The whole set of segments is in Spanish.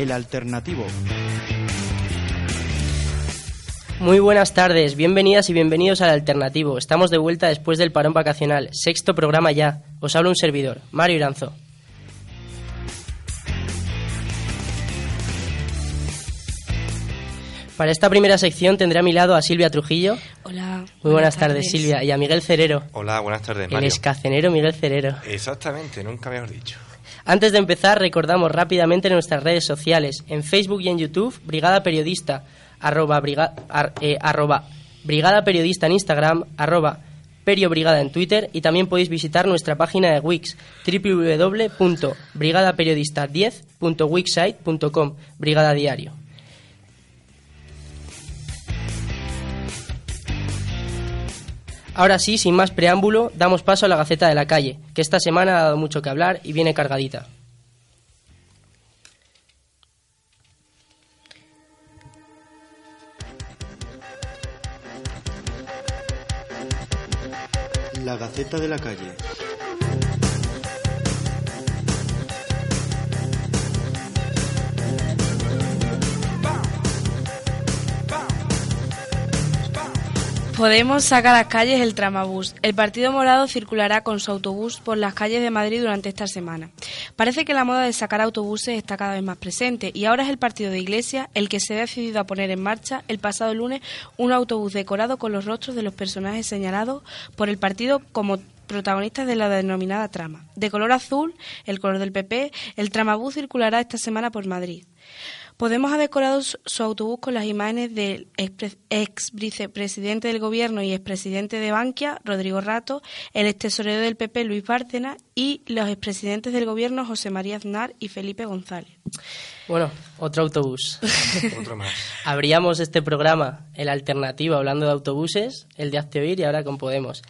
El Alternativo. Muy buenas tardes, bienvenidas y bienvenidos al Alternativo. Estamos de vuelta después del parón vacacional. Sexto programa ya. Os habla un servidor, Mario Iranzo. Para esta primera sección tendré a mi lado a Silvia Trujillo. Hola. Muy buenas, tardes, Silvia. Y a Miguel Cerero. Hola, buenas tardes, El Mario. escacenero Miguel Cerero. Exactamente, nunca me has dicho. Antes de empezar, recordamos rápidamente nuestras redes sociales. En Facebook y en YouTube, Brigada Periodista, arroba, ar- eh, arroba Brigada Periodista en Instagram, arroba Perio en Twitter y también podéis visitar nuestra página de Wix, www.brigadaperiodista10.wixsite.com, Brigada Diario. Ahora sí, sin más preámbulo, damos paso a la Gaceta de la Calle, que esta semana ha dado mucho que hablar y viene cargadita. La Gaceta de la Calle. Podemos sacar a las calles el tramabús. El Partido Morado circulará con su autobús por las calles de Madrid durante esta semana. Parece que la moda de sacar autobuses está cada vez más presente y ahora es el partido de Iglesia el que se ha decidido a poner en marcha el pasado lunes un autobús decorado con los rostros de los personajes señalados por el partido como protagonistas de la denominada trama. De color azul, el color del PP, el tramabús circulará esta semana por Madrid. Podemos ha decorado su autobús con las imágenes del ex vicepresidente del gobierno y expresidente de Bankia, Rodrigo Rato, el ex tesorero del PP, Luis Bárcena, y los expresidentes del gobierno, José María Aznar y Felipe González. Bueno, otro autobús. Otro más. Abríamos este programa, el alternativo, hablando de autobuses, el de Hazte Oír y ahora con Podemos.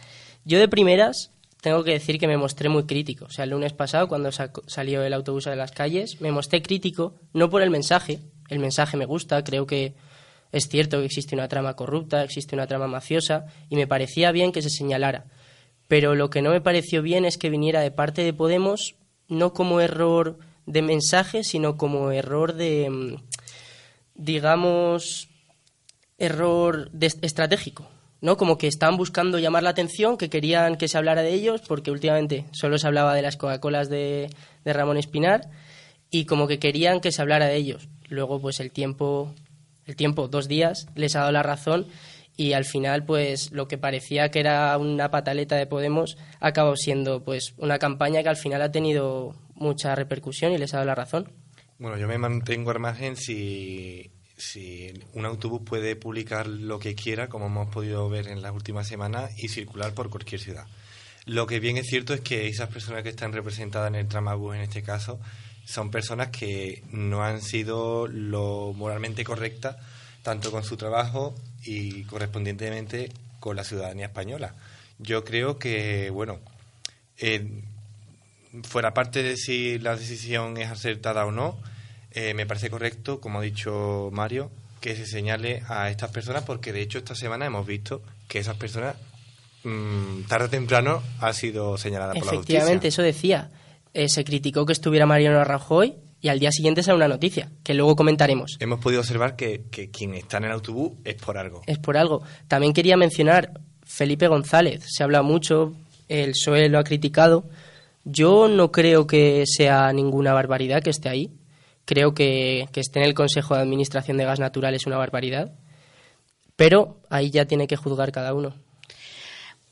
Yo de primeras tengo que decir que me mostré muy crítico. O sea, el lunes pasado, cuando saco- salió el autobús a las calles, me mostré crítico, no por el mensaje. El mensaje me gusta, creo que es cierto que existe una trama corrupta, existe una trama mafiosa, y me parecía bien que se señalara. Pero lo que no me pareció bien es que viniera de parte de Podemos, no como error de mensaje, sino como error de, mm, digamos, error de- estratégico, ¿no? Como que estaban buscando llamar la atención, que querían que se hablara de ellos, porque últimamente solo se hablaba de las Coca-Colas de, de Ramón Espinar, y como que querían que se hablara de ellos. Luego, pues el tiempo, el tiempo, dos días, les ha dado la razón, y al final, pues lo que parecía que era una pataleta de Podemos, acabado siendo, pues, una campaña que al final ha tenido mucha repercusión y les ha dado la razón. Bueno, yo me mantengo al margen si, si un autobús puede publicar lo que quiera, como hemos podido ver en las últimas semanas, y circular por cualquier ciudad. Lo que bien es cierto es que esas personas que están representadas en el tramabús en este caso son personas que no han sido lo moralmente correctas tanto con su trabajo y correspondientemente con la ciudadanía española. Yo creo que, bueno, eh, fuera parte de si la decisión es acertada o no, eh, me parece correcto, como ha dicho Mario, que se señale a estas personas, porque de hecho esta semana hemos visto que esas personas, mm, tarde o temprano, ha sido señalada por la justicia. Efectivamente, eso decía. Eh, se criticó que estuviera Mariano Rajoy y al día siguiente sale una noticia, que luego comentaremos. Hemos podido observar que, que quien está en el autobús es por algo. Es por algo. También quería mencionar Felipe González. Se habla mucho, el PSOE lo ha criticado. Yo no creo que sea ninguna barbaridad que esté ahí. Creo que, que esté en el Consejo de Administración de Gas Natural es una barbaridad. Pero ahí ya tiene que juzgar cada uno.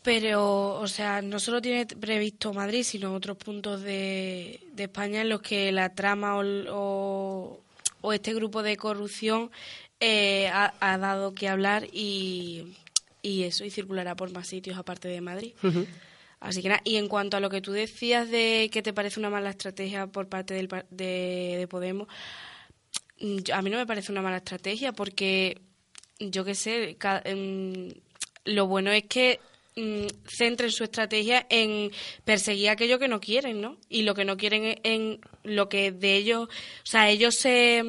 Pero, o sea, no solo tiene previsto Madrid, sino otros puntos de, de España en los que la trama o, o- o este grupo de corrupción eh, ha, ha dado que hablar y, y eso, y circulará por más sitios aparte de Madrid. Así que nada, y en cuanto a lo que tú decías de que te parece una mala estrategia por parte del, de, de Podemos, mm, a mí no me parece una mala estrategia porque, yo qué sé, ca- em, lo bueno es que mm, centren su estrategia en perseguir aquello que no quieren, ¿no? Y lo que no quieren es en lo que de ellos, o sea, ellos se,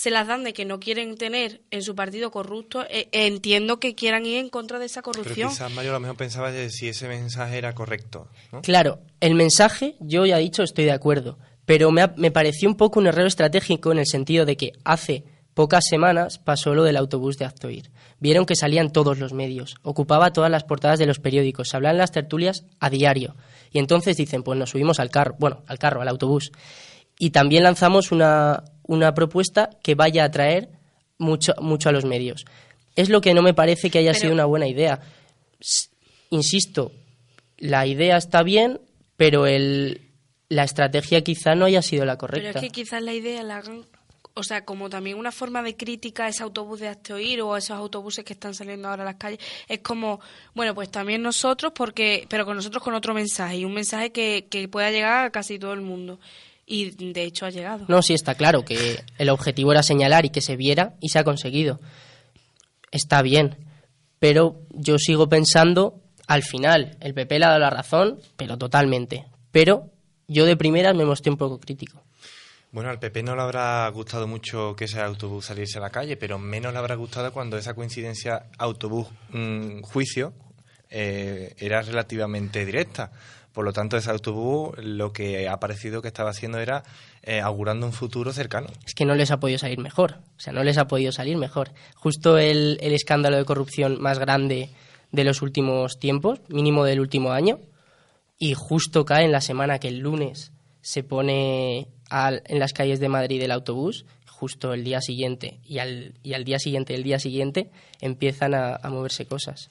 se las dan de que no quieren tener en su partido corrupto. eh, entiendo que quieran ir en contra de esa Pero corrupción. quizás Mario a lo mejor pensaba de si ese mensaje era correcto. ¿no? Claro, el mensaje, yo ya he dicho, estoy de acuerdo. Pero me, ha- me pareció un poco un error estratégico en el sentido de que hace pocas semanas pasó lo del autobús de Actoir. Vieron que salían todos los medios, ocupaba todas las portadas de los periódicos, se hablaban en las tertulias a diario. Y entonces dicen, pues nos subimos al carro, bueno, al carro, al autobús. Y también lanzamos una, una propuesta que vaya a atraer mucho, mucho a los medios. Es lo que no me parece que haya Pero- sido una buena idea. Insisto, la idea está bien, pero el, la estrategia quizá no haya sido la Pero correcta. es que quizás la idea la hagan, o sea, como también una forma de crítica a ese autobús de Asteoir o a esos autobuses que están saliendo ahora a las calles, es como, bueno, pues también nosotros, porque pero con nosotros con otro mensaje, y un mensaje que, que pueda llegar a casi todo el mundo. Y de hecho ha llegado. No, sí está claro que el objetivo era señalar y que se viera y se ha conseguido. Está bien, pero yo sigo pensando, al final, el PP le ha dado la razón, pero totalmente. Pero yo de primeras me mostré un poco crítico. Bueno, al PP no le habrá gustado mucho que ese autobús saliese a la calle, pero menos le habrá gustado cuando esa coincidencia autobús-juicio era relativamente directa. Por lo tanto, ese autobús lo que ha parecido que estaba haciendo era eh, augurando un futuro cercano. Es que no les ha podido salir mejor. O sea, no les ha podido salir mejor. Justo el, el escándalo de corrupción más grande de los últimos tiempos, mínimo del último año, y justo cae en la semana que el lunes se pone al- en las calles de Madrid el autobús, justo el día siguiente y al, y al día siguiente el día siguiente empiezan a, a moverse cosas.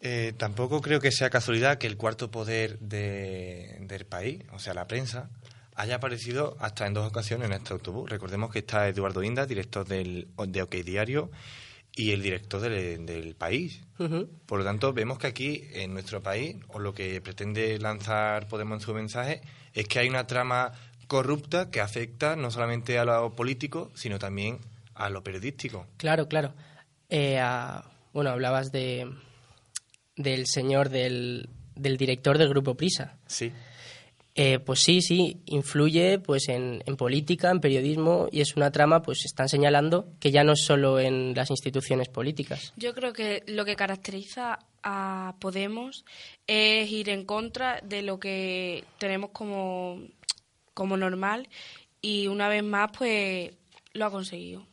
Eh, tampoco creo que sea casualidad que el cuarto poder de- del país, o sea, la prensa, haya aparecido hasta en dos ocasiones en este autobús. Recordemos que está Eduardo Inda, director del, de OK Diario, y el director del, del país. Por lo tanto, vemos que aquí, en nuestro país, o lo que pretende lanzar Podemos en su mensaje, es que hay una trama corrupta que afecta no solamente a lo político, sino también a lo periodístico. Claro, claro. Eh, a- bueno, hablabas de del señor del, del director del grupo Prisa. Sí. Eh, pues sí, sí, influye pues en, en política, en periodismo y es una trama, pues están señalando que ya no es solo en las instituciones políticas. Yo creo que lo que caracteriza a Podemos es ir en contra de lo que tenemos como, como normal y una vez más pues lo ha conseguido.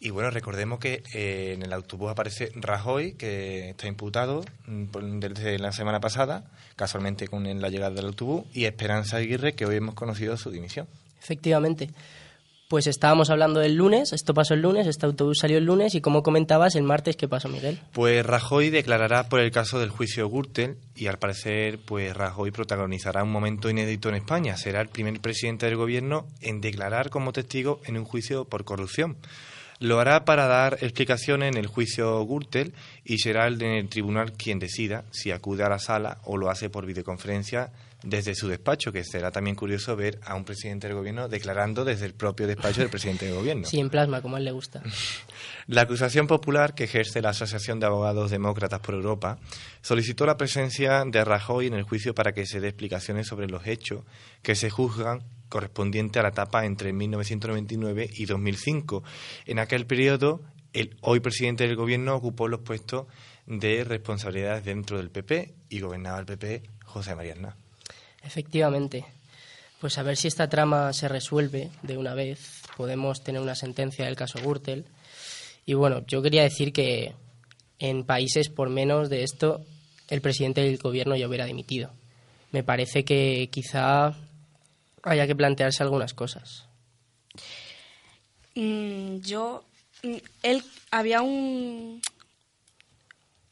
Y bueno, recordemos que eh, en el autobús aparece Rajoy, que está imputado mm, desde la semana pasada, casualmente con la llegada del autobús, y Esperanza Aguirre, que hoy hemos conocido su dimisión. Efectivamente. Pues estábamos hablando del lunes, esto pasó el lunes, este autobús salió el lunes y como comentabas, el martes, ¿qué pasó, Miguel? Pues Rajoy declarará por el caso del juicio Gürtel y al parecer pues Rajoy protagonizará un momento inédito en España. Será el primer presidente del gobierno en declarar como testigo en un juicio por corrupción. Lo hará para dar explicaciones en el juicio Gürtel y será el del tribunal quien decida si acude a la sala o lo hace por videoconferencia desde su despacho, que será también curioso ver a un presidente del gobierno declarando desde el propio despacho del presidente del gobierno. Sí, en plasma, como a él le gusta. La acusación popular que ejerce la Asociación de Abogados Demócratas por Europa solicitó la presencia de Rajoy en el juicio para que se dé explicaciones sobre los hechos que se juzgan correspondiente a la etapa entre 1999 y 2005. En aquel periodo, el hoy presidente del gobierno ocupó los puestos de responsabilidades dentro del PP y gobernaba el PP José María Aznar. Efectivamente. Pues a ver si esta trama se resuelve de una vez. Podemos tener una sentencia del caso Gürtel. Y bueno, yo quería decir que en países por menos de esto, el presidente del gobierno ya hubiera dimitido. Me parece que quizá haya que plantearse algunas cosas. Mm, yo, mm, él, había un,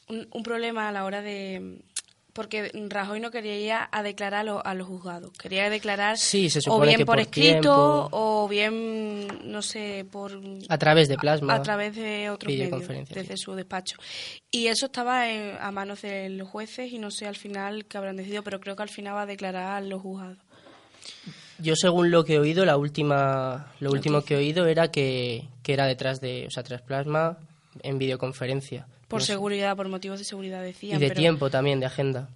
un, un problema a la hora de... Porque Rajoy no quería ir a declarar a, lo- a los juzgados. Quería declarar Sí, se o bien que por, por escrito tiempo. o bien, no sé, por... A través de plasma. A través de otros medios, desde sí. su despacho. Y eso estaba en- a manos de los jueces y no sé al final qué habrán decidido, pero creo que al final va a declarar a los juzgados. Yo según lo que he oído, la última, lo último que he oído era que, que era detrás de, o sea, tras plasma en videoconferencia. Por No sé. seguridad, por motivos de seguridad Y decían. de pero- tiempo también, de agenda.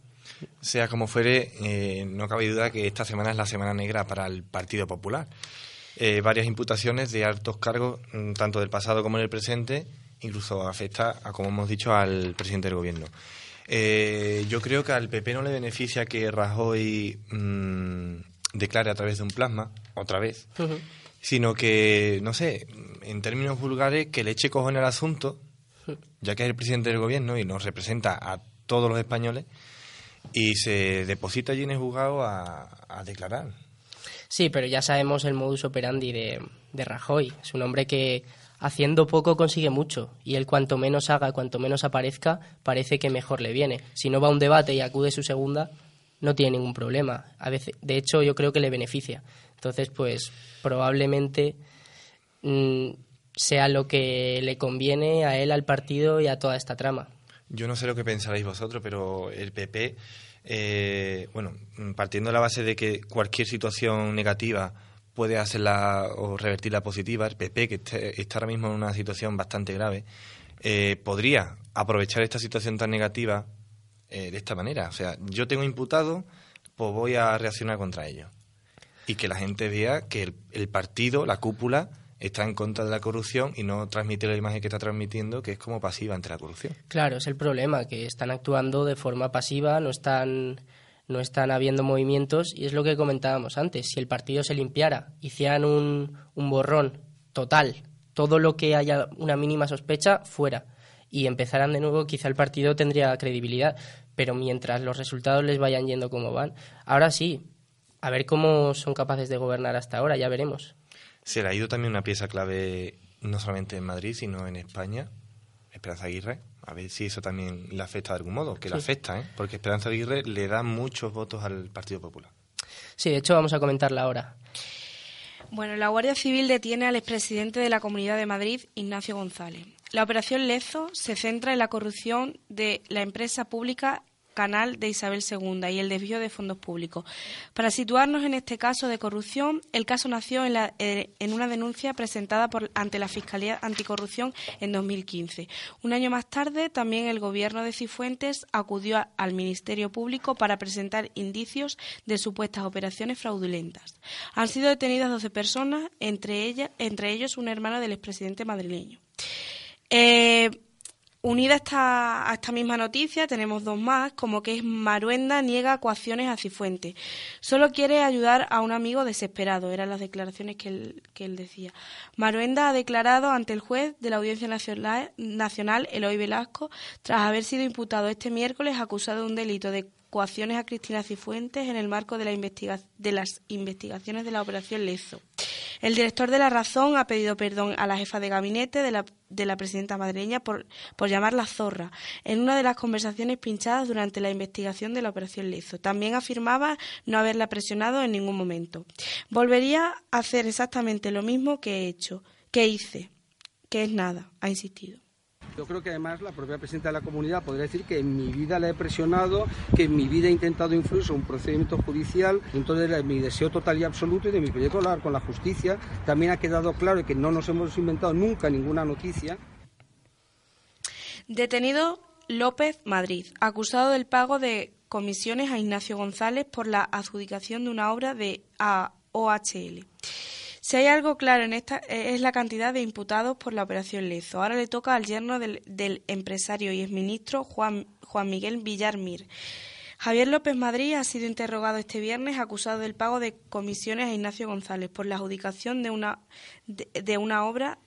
Sea como fuere, eh, no cabe duda que esta semana es la semana negra para el Partido Popular. Eh, varias imputaciones de altos cargos, mm, tanto del pasado como del presente, incluso afecta, a, como hemos dicho, al presidente del gobierno. Eh, yo creo que al PP no le beneficia que Rajoy mm, declare a través de un plasma, otra vez, sino que, no sé, en términos vulgares, que le eche cojones al asunto, ya que es el presidente del gobierno y nos representa a todos los españoles, y se deposita allí en el juzgado a, a declarar. Sí, pero ya sabemos el modus operandi de, de Rajoy. Es un hombre que haciendo poco consigue mucho y él cuanto menos haga, cuanto menos aparezca, parece que mejor le viene. Si no va a un debate y acude su segunda, no tiene ningún problema. A veces, de hecho, yo creo que le beneficia. Entonces, pues probablemente mm, sea lo que le conviene a él, al partido y a toda esta trama. Yo no sé lo que pensaréis vosotros, pero el PP, eh, bueno, partiendo de la base de que cualquier situación negativa puede hacerla o revertirla positiva, el PP, que está ahora mismo en una situación bastante grave, eh, podría aprovechar esta situación tan negativa eh, de esta manera. O sea, yo tengo imputado, pues voy a reaccionar contra ellos. Y que la gente vea que el, el partido, la cúpula, está en contra de la corrupción y no transmite la imagen que está transmitiendo, que es como pasiva ante la corrupción. Claro, es el problema, que están actuando de forma pasiva, no están, no están habiendo movimientos y es lo que comentábamos antes. Si el partido se limpiara, hicieran un, un borrón total, todo lo que haya una mínima sospecha, fuera, y empezaran de nuevo, quizá el partido tendría credibilidad, pero mientras los resultados les vayan yendo como van, ahora sí, a ver cómo son capaces de gobernar hasta ahora, ya veremos. Se le ha ido también una pieza clave no solamente en Madrid, sino en España, Esperanza Aguirre. A ver si eso también le afecta de algún modo, que le Sí. afecta, ¿eh? porque Esperanza Aguirre le da muchos votos al Partido Popular. Sí, de hecho vamos a comentarla ahora. Bueno, la Guardia Civil detiene al expresidente de la Comunidad de Madrid, Ignacio González. La operación Lezo se centra en la corrupción de la empresa pública Canal de Isabel II y el desvío de fondos públicos. Para situarnos en este caso de corrupción, el caso nació en, eh, una denuncia presentada ante la Fiscalía Anticorrupción en 2015. Un año más tarde, también el gobierno de Cifuentes acudió al Ministerio Público para presentar indicios de supuestas operaciones fraudulentas. Han sido detenidas 12 personas, entre, ellas, entre ellos un hermano del expresidente madrileño. Eh, unida a esta, a esta misma noticia, tenemos dos más, como que es Maruenda niega coacciones a Cifuentes. Solo quiere ayudar a un amigo desesperado, eran las declaraciones que él, que él decía. Maruenda ha declarado ante el juez de la Audiencia Nacional, Nacional, Eloy Velasco, tras haber sido imputado este miércoles acusado de un delito de a Cristina Cifuentes en el marco de, la de las investigaciones de la Operación Lezo. El director de La Razón ha pedido perdón a la jefa de gabinete de la, de la presidenta madrileña por, llamarla zorra en una de las conversaciones pinchadas durante la investigación de la Operación Lezo. También afirmaba no haberla presionado en ningún momento. Volvería a hacer exactamente lo mismo que he hecho, que hice, que es nada, ha insistido. Yo creo que además la propia presidenta de la comunidad podría decir que en mi vida la he presionado, que en mi vida he intentado influir sobre un procedimiento judicial. Entonces, de mi deseo total y absoluto y de mi proyecto hablar con la justicia, también ha quedado claro que no nos hemos inventado nunca ninguna noticia. Detenido López Madrid, acusado del pago de comisiones a Ignacio González por la adjudicación de una obra de a OHL. Si hay algo claro en esta eh, es la cantidad de imputados por la operación Lezo. Ahora le toca al yerno del, empresario y exministro Juan, Juan Miguel Villarmir. Javier López Madrid ha sido interrogado este viernes acusado del pago de comisiones a Ignacio González por la adjudicación de una, de una obra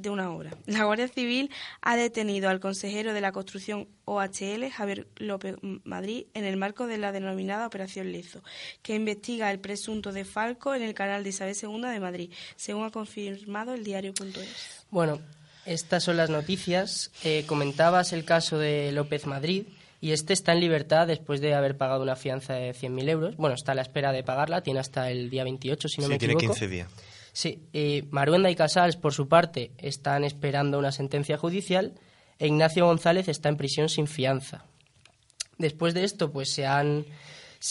de una obra. La Guardia Civil ha detenido al consejero de la construcción OHL, Javier López Madrid, en el marco de la denominada Operación Lezo, que investiga el presunto defalco en el canal de Isabel II de Madrid, según ha confirmado el diario.es. Bueno, estas son las noticias. Eh, comentabas el caso de López Madrid y este está en libertad después de haber pagado una fianza de 100.000 euros. Bueno, está a la espera de pagarla, tiene hasta el día 28, si no sí, me tiene equivoco. 15 días. Sí, Maruenda y Casals, por su parte, están esperando una sentencia judicial e Ignacio González está en prisión sin fianza. Después de esto, pues se, han,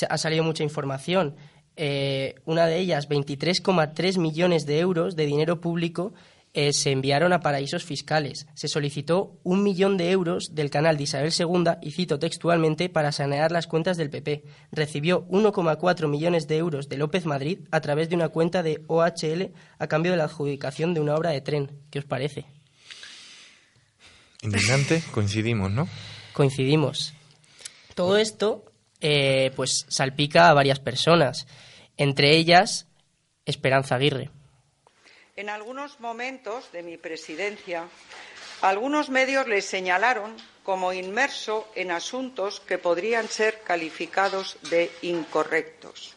ha salido mucha información. Eh, una de ellas, 23,3 millones de euros de dinero público eh, se enviaron a paraísos fiscales. Se solicitó un millón de euros del canal de Isabel II, y cito textualmente, para sanear las cuentas del PP. Recibió 1,4 millones de euros de López Madrid a través de una cuenta de OHL a cambio de la adjudicación de una obra de tren. ¿Qué os parece? Indignante, coincidimos, ¿no? Coincidimos. Todo esto, eh, pues, salpica a varias personas. entre ellas Esperanza Aguirre. En algunos momentos de mi presidencia, algunos medios le señalaron como inmerso en asuntos que podrían ser calificados de incorrectos.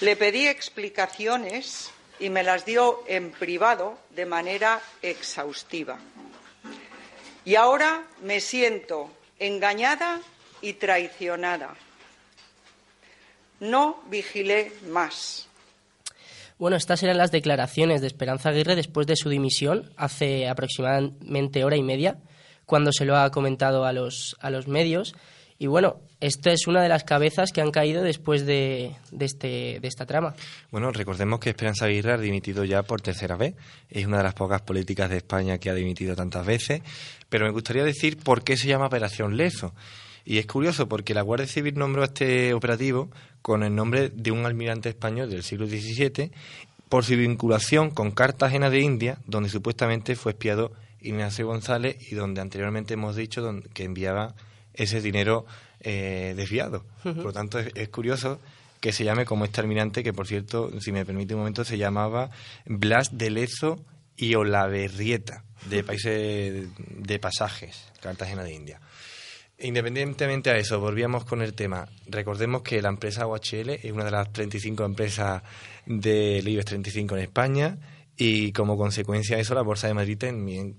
Le pedí explicaciones y me las dio en privado de manera exhaustiva. Y ahora me siento engañada y traicionada. No vigilé más. Bueno, estas eran las declaraciones de Esperanza Aguirre después de su dimisión, hace aproximadamente hora y media, cuando se lo ha comentado a los, a los medios. Y bueno, esta es una de las cabezas que han caído después de, de, este, de esta trama. Bueno, recordemos que Esperanza Aguirre ha dimitido ya por tercera vez. Es una de las pocas políticas de España que ha dimitido tantas veces. Pero me gustaría decir por qué se llama Operación Lezo. Y es curioso porque la Guardia Civil nombró este operativo con el nombre de un almirante español del siglo XVII por su vinculación con Cartagena de India, donde supuestamente fue espiado Ignacio González y donde anteriormente hemos dicho que enviaba ese dinero eh, desviado. Por lo tanto, es, curioso que se llame como este almirante, que por cierto, si me permite un momento, se llamaba Blas de Lezo y Olaverrieta, de países de pasajes, Cartagena de India. Independientemente a eso, volvíamos con el tema. Recordemos que la empresa OHL es una de las 35 empresas del IBEX 35 en España y como consecuencia de eso la Bolsa de Madrid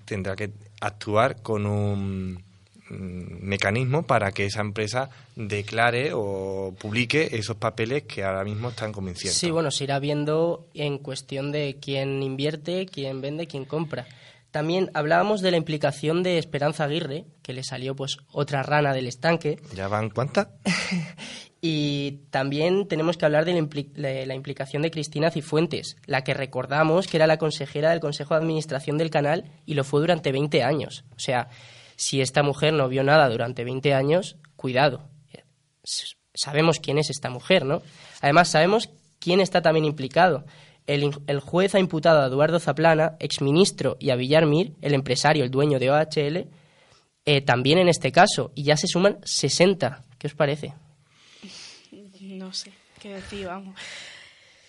tendrá que actuar con un mecanismo para que esa empresa declare o publique esos papeles que ahora mismo están convenciendo. Sí, bueno, se irá viendo en cuestión de quién invierte, quién vende, quién compra. También hablábamos de la implicación de Esperanza Aguirre, que le salió pues otra rana del estanque. ¿Ya van cuántas? y también tenemos que hablar de la, implicación de Cristina Cifuentes, la que recordamos que era la consejera del Consejo de Administración del canal y lo fue durante 20 años. O sea, si esta mujer no vio nada durante 20 años, cuidado. Sabemos quién es esta mujer, ¿no? Además, sabemos quién está también implicado. El, juez ha imputado a Eduardo Zaplana, exministro, y a Villarmir, el empresario, el dueño de OHL, eh, también en este caso, y ya se suman 60. ¿Qué os parece? No sé qué decir, vamos.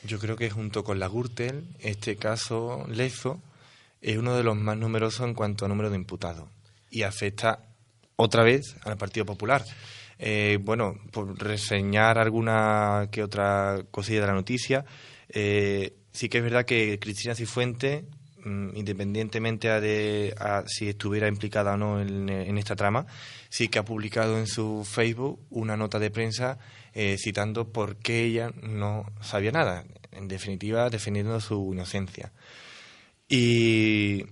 Yo creo que junto con la Gürtel, este caso Lezo es uno de los más numerosos en cuanto a número de imputados y afecta otra vez al Partido Popular. Eh, bueno, por reseñar alguna que otra cosilla de la noticia, eh, sí que es verdad que Cristina Cifuente, mm, independientemente de si estuviera implicada o no en, esta trama, sí que ha publicado en su Facebook una nota de prensa eh, citando por qué ella no sabía nada, en definitiva defendiendo su inocencia. Y,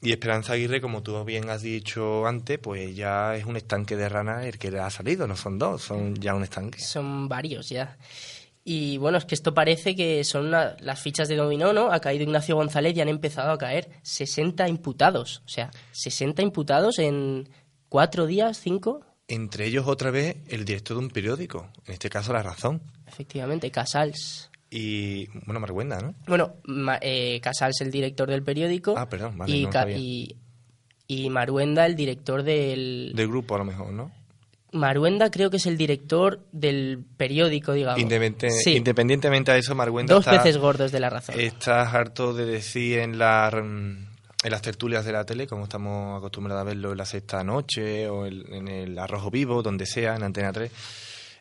y Esperanza Aguirre, como tú bien has dicho antes, pues ya es un estanque de ranas el que le ha salido, no son dos, son ya un estanque. Son varios ya. Y bueno, es que esto parece que son las fichas de dominó, ¿no? Ha caído Ignacio González y han empezado a caer 60 imputados. O sea, 60 imputados en cuatro días, cinco. Entre ellos, otra vez, el director de un periódico, en este caso La Razón. Efectivamente, Casals. Y, bueno, Marguenda, ¿no? Bueno, eh, Casals, el director del periódico. Ah, perdón, vale, y, y, y Maruenda, el director del... Del grupo, a lo mejor, ¿no? Maruenda creo que es el director del periódico, digamos. Independientemente de eso, Maruenda Dos peces gordos de la razón. Estás harto de decir en, la, en las tertulias de la tele, como estamos acostumbrados a verlo en la sexta noche o en el Arrojo Vivo, donde sea, en Antena 3.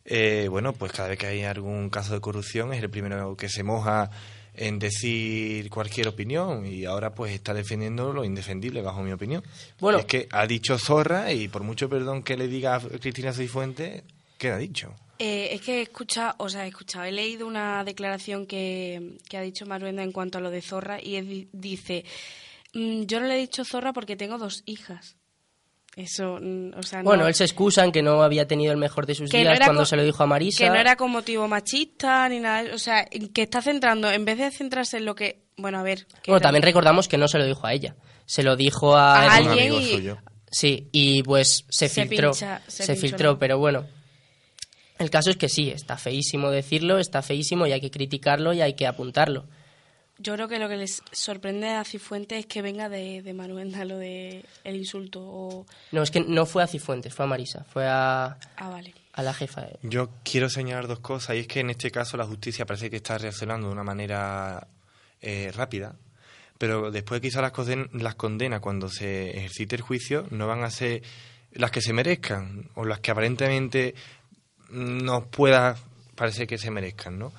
Eh, bueno, pues cada vez que hay algún caso de corrupción es el primero que se moja en decir cualquier opinión y ahora pues está defendiendo lo indefendible bajo mi opinión. Bueno, es que ha dicho zorra y por mucho perdón que le diga a Cristina Cifuentes, ¿qué ha dicho? Eh, es que he escuchado, o sea, he escuchado, he leído una declaración que, que ha dicho Maruenda en cuanto a lo de zorra y dice, mm, yo no le he dicho zorra porque tengo dos hijas. Eso, mm, o sea, bueno, él se excusa en que no había tenido el mejor de sus días cuando se lo dijo a Marisa. Que no era con motivo machista ni nada. O sea, que está centrando, en vez de centrarse en lo que. Bueno, a ver. Bueno, también recordamos que no se lo dijo a ella. Se lo dijo a, alguien. Y... Sí, y pues se, filtró. se, filtró, pero bueno. El caso es que sí, está feísimo decirlo, está feísimo y hay que criticarlo y hay que apuntarlo. Yo creo que lo que les sorprende a Cifuentes es que venga de, de Manuenda lo de el insulto. O... No, es que no fue a Cifuentes, fue a Marisa, fue a, Ah, vale. a la jefa. Yo quiero señalar dos cosas, y es que en este caso la justicia parece que está reaccionando de una manera eh, rápida, pero después quizás las, conden- las condenas cuando se ejercite el juicio no van a ser las que se merezcan, o las que aparentemente nos pueda parecer que se merezcan, ¿no?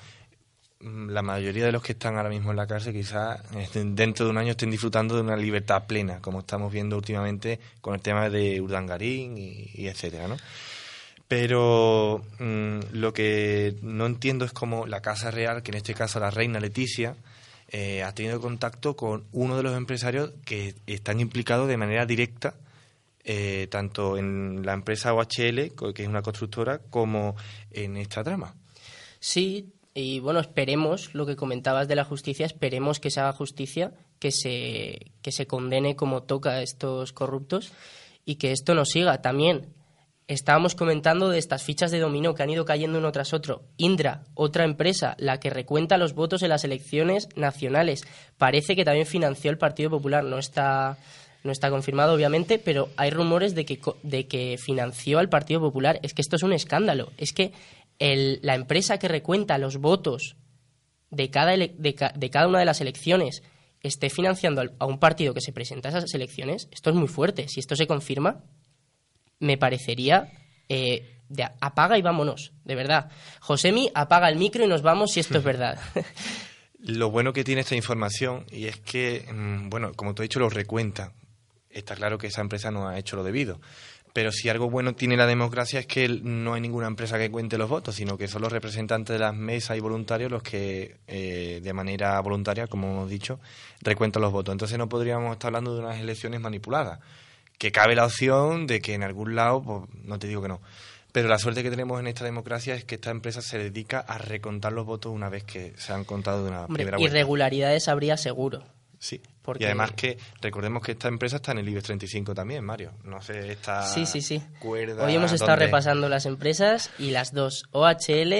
Mm, La mayoría de los que están ahora mismo en la cárcel quizás estén- dentro de un año estén disfrutando de una libertad plena, como estamos viendo últimamente con el tema de Urdangarín y, y etcétera, ¿no? Pero mm, lo que no entiendo es cómo la Casa Real, que en este caso la reina Leticia, eh, ha tenido contacto con uno de los empresarios que están implicados de manera directa, eh, tanto en la empresa OHL, que es una constructora, como en esta trama. Sí, y bueno, esperemos lo que comentabas de la justicia, esperemos que se haga justicia, que se, que se condene como toca a estos corruptos y que esto no siga. También estábamos comentando de estas fichas de dominó que han ido cayendo uno tras otro. Indra, otra empresa, la que recuenta los votos en las elecciones nacionales. Parece que también financió el Partido Popular, no está no está confirmado obviamente, pero hay rumores de que de que financió al Partido Popular. Es que esto es un escándalo. Es que el- la empresa que recuenta los votos de cada, de, ca- de cada una de las elecciones esté financiando a un partido que se presenta a esas elecciones, esto es muy fuerte. Si esto se confirma, me parecería eh, de apaga y vámonos, de verdad. Josemi, apaga el micro y nos vamos si esto es verdad. Lo bueno que tiene esta información, y es que, mm, bueno, como te he dicho, lo recuenta. Está claro que esa empresa no ha hecho lo debido. Pero si algo bueno tiene la democracia es que no hay ninguna empresa que cuente los votos, sino que son los representantes de las mesas y voluntarios los que, eh, de manera voluntaria, como hemos dicho, recuentan los votos. Entonces no podríamos estar hablando de unas elecciones manipuladas. Que cabe la opción de que en algún lado, pues, no te digo que no. Pero la suerte que tenemos en esta democracia es que esta empresa se dedica a recontar los votos una vez que se han contado de una Hombre, primera vuelta. irregularidades habría seguro. Sí. Porque- Y además que recordemos que esta empresa está en el IBEX 35 también, Mario. No sé, esta Sí, sí, sí. cuerda Hoy hemos estado repasando las empresas y las dos, OHL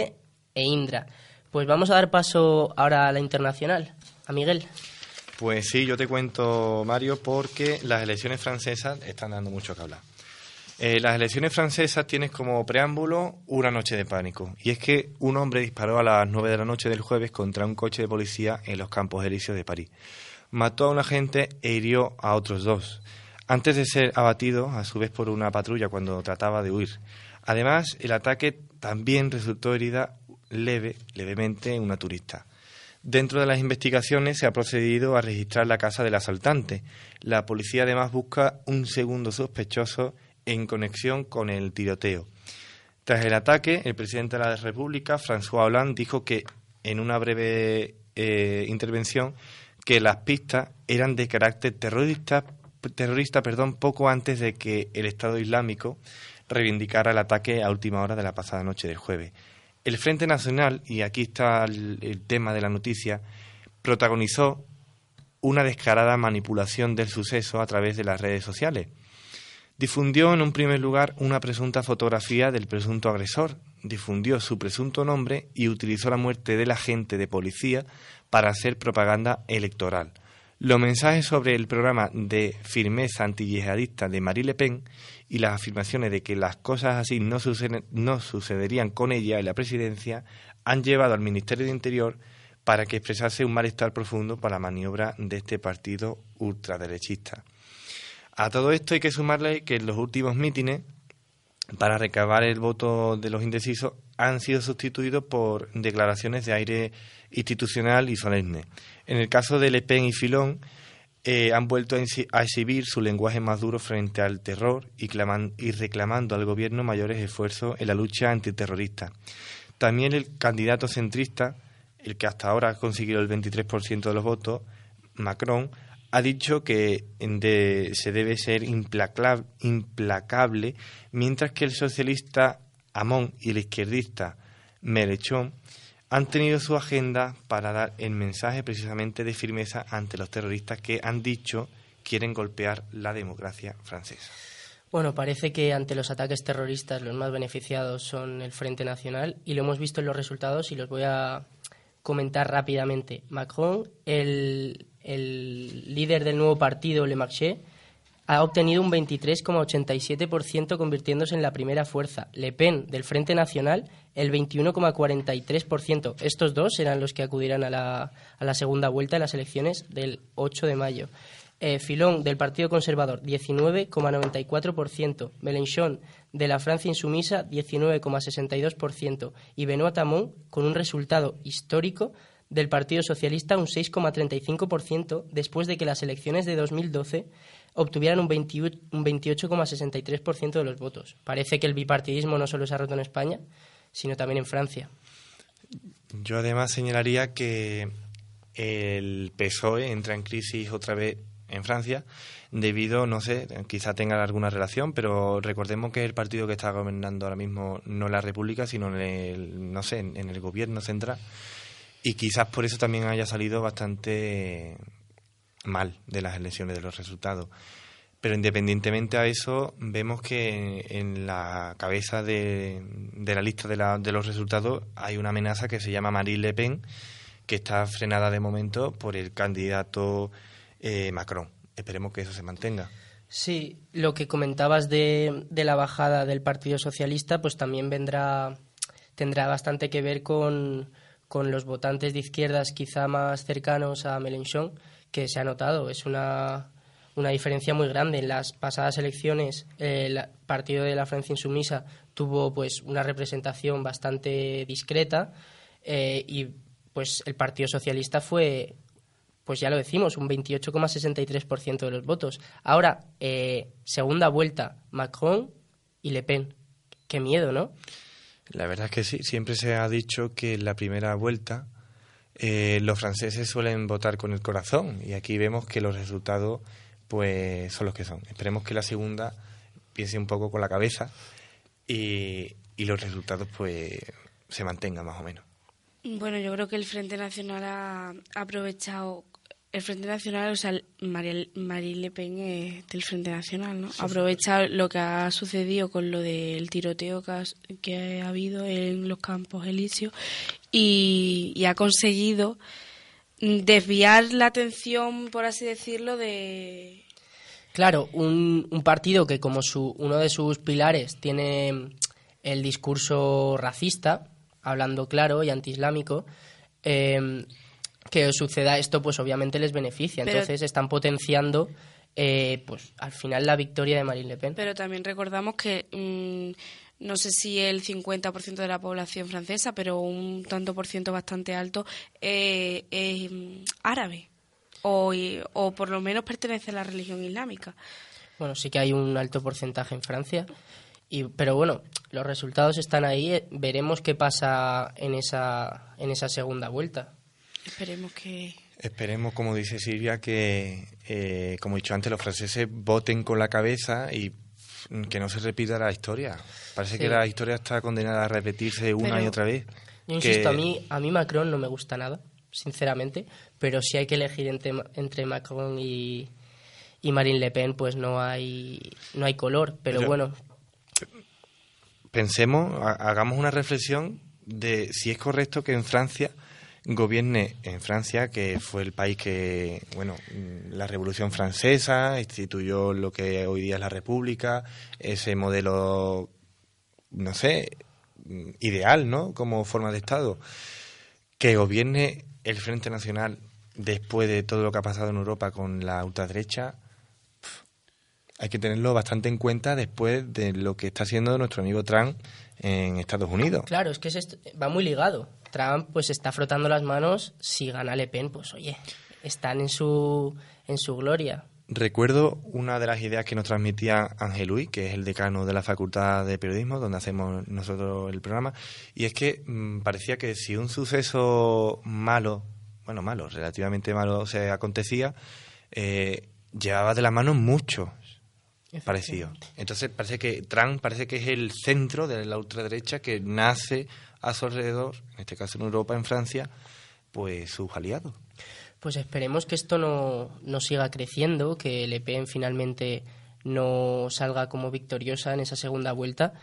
e Indra. Pues vamos a dar paso ahora a la internacional. A Miguel. Pues sí, yo te cuento, Mario, porque las elecciones francesas están dando mucho que hablar. Eh, las elecciones francesas tienes como preámbulo una noche de pánico. Y es que un hombre disparó a las 9 de la noche del jueves contra un coche de policía en los Campos Elíseos de París. Mató a un agente e hirió a otros dos, antes de ser abatido a su vez por una patrulla cuando trataba de huir. Además, el ataque también resultó herida leve, levemente, una turista. Dentro de las investigaciones se ha procedido a registrar la casa del asaltante. La policía además busca un segundo sospechoso en conexión con el tiroteo. Tras el ataque, el presidente de la República, François Hollande, dijo que en una breve eh, intervención que las pistas eran de carácter terrorista, terrorista perdón, poco antes de que el Estado Islámico reivindicara el ataque a última hora de la pasada noche del jueves. El Frente Nacional, y aquí está el, el tema de la noticia, protagonizó una descarada manipulación del suceso a través de las redes sociales. Difundió en un primer lugar una presunta fotografía del presunto agresor, difundió su presunto nombre y utilizó la muerte del agente de policía para hacer propaganda electoral. Los mensajes sobre el programa de firmeza antiyihadista de Marie Le Pen y las afirmaciones de que las cosas así no, sucederían con ella en la presidencia han llevado al Ministerio de Interior para que expresase un malestar profundo para la maniobra de este partido ultraderechista. A todo esto hay que sumarle que en los últimos mítines, para recabar el voto de los indecisos, han sido sustituidos por declaraciones de aire institucional y solemne. En el caso de Le Pen y Filón, eh, han vuelto a exhi- a exhibir su lenguaje más duro frente al terror y, y reclamando al gobierno mayores esfuerzos en la lucha antiterrorista. También el candidato centrista, el que hasta ahora ha conseguido el 23% de los votos, Macron, ha dicho que se debe ser implacla- implacable, mientras que el socialista Amon y el izquierdista Melechón han tenido su agenda para dar el mensaje precisamente de firmeza ante los terroristas que han dicho quieren golpear la democracia francesa. Bueno, parece que ante los ataques terroristas los más beneficiados son el Frente Nacional y lo hemos visto en los resultados y los voy a comentar rápidamente. Macron, el, el líder del nuevo partido, Le Marché, ha obtenido un 23,87% convirtiéndose en la primera fuerza. Le Pen, del Frente Nacional, el 21,43%. Estos dos serán los que acudirán a la, a la segunda vuelta de las elecciones del 8 de mayo. Eh, Filón, del Partido Conservador, 19,94%. Mélenchon, de la Francia Insumisa, 19,62%. Y Benoît Hamon, con un resultado histórico del Partido Socialista, un 6,35%, después de que las elecciones de 2012 obtuvieran un, 28,63% de los votos. Parece que el bipartidismo no solo se ha roto en España, sino también en Francia. Yo además señalaría que el PSOE entra en crisis otra vez en Francia debido, no sé, quizá tenga alguna relación, pero recordemos que el partido que está gobernando ahora mismo no en la República, sino en el, no sé, en el gobierno central y quizás por eso también haya salido bastante mal de las elecciones, de los resultados. Pero independientemente a eso, vemos que en la cabeza de, la lista de, los resultados hay una amenaza que se llama Marine Le Pen, que está frenada de momento por el candidato eh, Macron. Esperemos que eso se mantenga. Sí, lo que comentabas de, de la bajada del Partido Socialista, pues también vendrá, tendrá bastante que ver con, con los votantes de izquierdas quizá más cercanos a Mélenchon, que se ha notado. Es una, una diferencia muy grande. En las pasadas elecciones, el partido de la Francia Insumisa tuvo pues una representación bastante discreta eh, y pues el Partido Socialista fue, pues ya lo decimos, un 28,63% de los votos. Ahora, eh, segunda vuelta, Macron y Le Pen. Qué miedo, ¿no? La verdad es que sí, siempre se ha dicho que en la primera vuelta eh, los franceses suelen votar con el corazón y aquí vemos que los resultados pues son los que son. Esperemos que la segunda piense un poco con la cabeza y, y los resultados pues se mantengan más o menos. Bueno, yo creo que el Frente Nacional ha aprovechado el Frente Nacional, o sea, Marine Le Pen del Frente Nacional, ¿no? Aprovecha lo que ha sucedido con lo del tiroteo que ha, habido en los campos elíseos y, ha conseguido desviar la atención, por así decirlo, de... Claro, un, un partido que como su, uno de sus pilares tiene el discurso racista, hablando claro y antiislámico, eh, que suceda esto, pues obviamente les beneficia. Entonces están potenciando, eh, pues al final la victoria de Marine Le Pen. Pero también recordamos que mm, no sé si el 50% de la población francesa, pero un tanto por ciento bastante alto eh, es mm, árabe o, o por lo menos pertenece a la religión islámica. Bueno, sí que hay un alto porcentaje en Francia. Y, pero bueno, los resultados están ahí. Eh, veremos qué pasa en esa, en esa segunda vuelta. Esperemos que... Esperemos, como dice Silvia, que, eh, como he dicho antes, los franceses voten con la cabeza y que no se repita la historia. Parece que la historia está condenada a repetirse una y otra vez. Yo insisto, a, mí, a mí Macron no me gusta nada, sinceramente, pero si hay que elegir entre, entre Macron y, y Marine Le Pen, pues no hay, no hay color. Pero, bueno. Pensemos, hagamos una reflexión de si es correcto que en Francia gobierne en Francia, que fue el país que, bueno, la Revolución Francesa instituyó lo que hoy día es la República, ese modelo, no sé, ideal, ¿no? Como forma de Estado. Que gobierne el Frente Nacional después de todo lo que ha pasado en Europa con la ultraderecha, hay que tenerlo bastante en cuenta después de lo que está haciendo nuestro amigo Trump en Estados Unidos. Claro, es que va muy ligado. Trump pues está frotando las manos, si gana Le Pen, pues oye, están en su, en su gloria. Recuerdo una de las ideas que nos transmitía Ángel Luis, que es el decano de la Facultad de Periodismo, donde hacemos nosotros el programa, y es que mm, parecía que si un suceso malo, bueno, malo, relativamente malo se acontecía, eh, llevaba de la mano mucho parecido. Entonces parece que Trump parece que es el centro de la ultraderecha que nace a su alrededor, en este caso en Europa, en Francia, pues sus aliados. Pues esperemos que esto no, no siga creciendo, que Le Pen finalmente no salga como victoriosa en esa segunda vuelta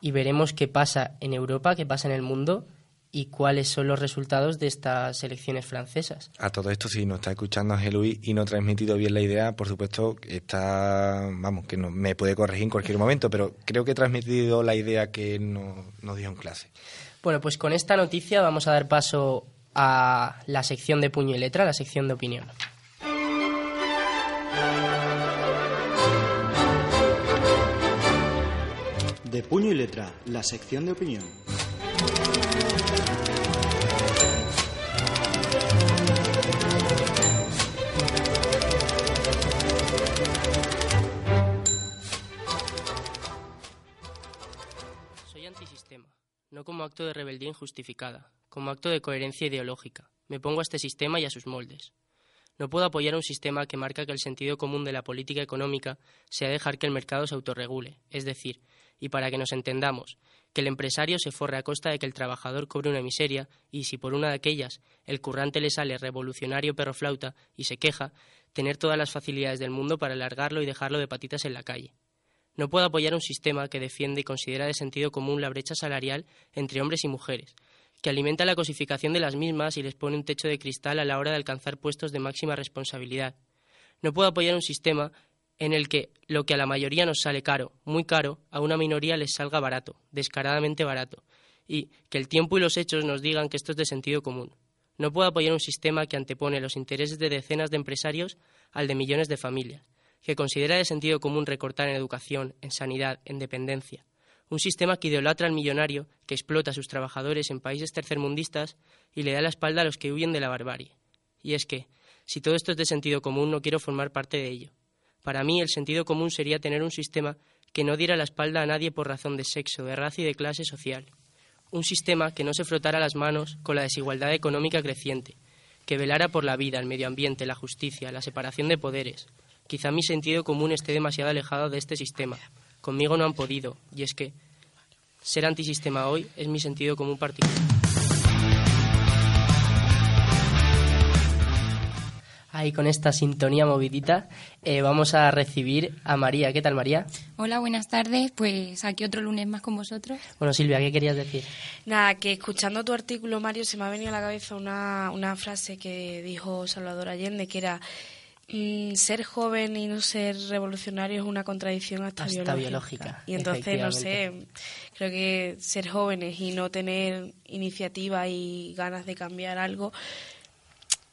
y veremos qué pasa en Europa, qué pasa en el mundo y cuáles son los resultados de estas elecciones francesas. A todo esto, si nos está escuchando Ángel Luis y no ha transmitido bien la idea, por supuesto, está, vamos, que no, me puede corregir en cualquier momento, pero creo que he transmitido la idea que no, nos dio en clase. Bueno, pues con esta noticia vamos a dar paso a la sección de puño y letra, la sección de opinión. De puño y letra, la sección de opinión. No como acto de rebeldía injustificada, como acto de coherencia ideológica. Me pongo a este sistema y a sus moldes. No puedo apoyar un sistema que marca que el sentido común de la política económica sea dejar que el mercado se autorregule, es decir, y para que nos entendamos, que el empresario se forre a costa de que el trabajador cobre una miseria y si por una de aquellas el currante le sale revolucionario perroflauta y se queja, tener todas las facilidades del mundo para alargarlo y dejarlo de patitas en la calle. No puedo apoyar un sistema que defiende y considera de sentido común la brecha salarial entre hombres y mujeres, que alimenta la cosificación de las mismas y les pone un techo de cristal a la hora de alcanzar puestos de máxima responsabilidad. No puedo apoyar un sistema en el que lo que a la mayoría nos sale caro, muy caro, a una minoría les salga barato, descaradamente barato, y que el tiempo y los hechos nos digan que esto es de sentido común. No puedo apoyar un sistema que antepone los intereses de decenas de empresarios al de millones de familias, que considera de sentido común recortar en educación, en sanidad, en dependencia. Un sistema que idolatra al millonario, que explota a sus trabajadores en países tercermundistas y le da la espalda a los que huyen de la barbarie. Y es que, si todo esto es de sentido común, no quiero formar parte de ello. Para mí, el sentido común sería tener un sistema que no diera la espalda a nadie por razón de sexo, de raza y de clase social. Un sistema que no se frotara las manos con la desigualdad económica creciente, que velara por la vida, el medio ambiente, la justicia, la separación de poderes. Quizá mi sentido común esté demasiado alejado de este sistema. Conmigo no han podido, y es que ser antisistema hoy es mi sentido común particular. Ahí con esta sintonía movidita eh, vamos a recibir a María. ¿Qué tal, María? Hola, buenas tardes. Pues aquí otro lunes más con vosotros. Bueno, Silvia, ¿qué querías decir? Nada, que escuchando tu artículo, Mario, se me ha venido a la cabeza una, una frase que dijo Salvador Allende, que era mm, ser joven y no ser revolucionario es una contradicción hasta, Hasta biológica. biológica, Y entonces, no sé, creo que ser jóvenes y no tener iniciativa y ganas de cambiar algo,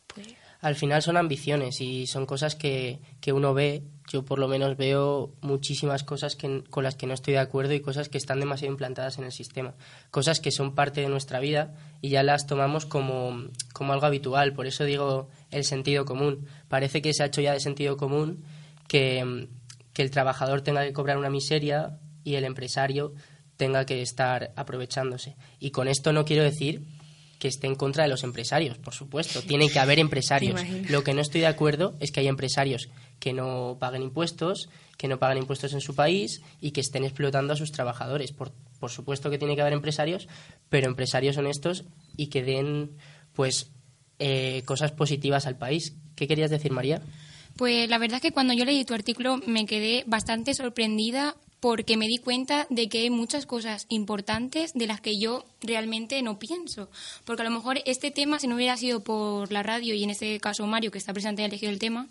pues Al final son ambiciones y son cosas que, que uno ve. Yo por lo menos veo muchísimas cosas que, con las que no estoy de acuerdo y cosas que están demasiado implantadas en el sistema. Cosas que son parte de nuestra vida y ya las tomamos como, como algo habitual. Por eso digo el sentido común. Parece que se ha hecho ya de sentido común que, que el trabajador tenga que cobrar una miseria y el empresario tenga que estar aprovechándose. Y con esto no quiero decir que esté en contra de los empresarios, por supuesto. Tiene que haber empresarios. Lo que no estoy de acuerdo es que hay empresarios que no paguen impuestos, que no pagan impuestos en su país y que estén explotando a sus trabajadores. Por, por supuesto que tiene que haber empresarios, pero empresarios honestos y que den pues eh, cosas positivas al país. ¿Qué querías decir, María? Pues la verdad es que cuando yo leí tu artículo me quedé bastante sorprendida porque me di cuenta de que hay muchas cosas importantes de las que yo realmente no pienso. Porque a lo mejor este tema, si no hubiera sido por la radio y en este caso Mario, que está presente y ha elegido el tema,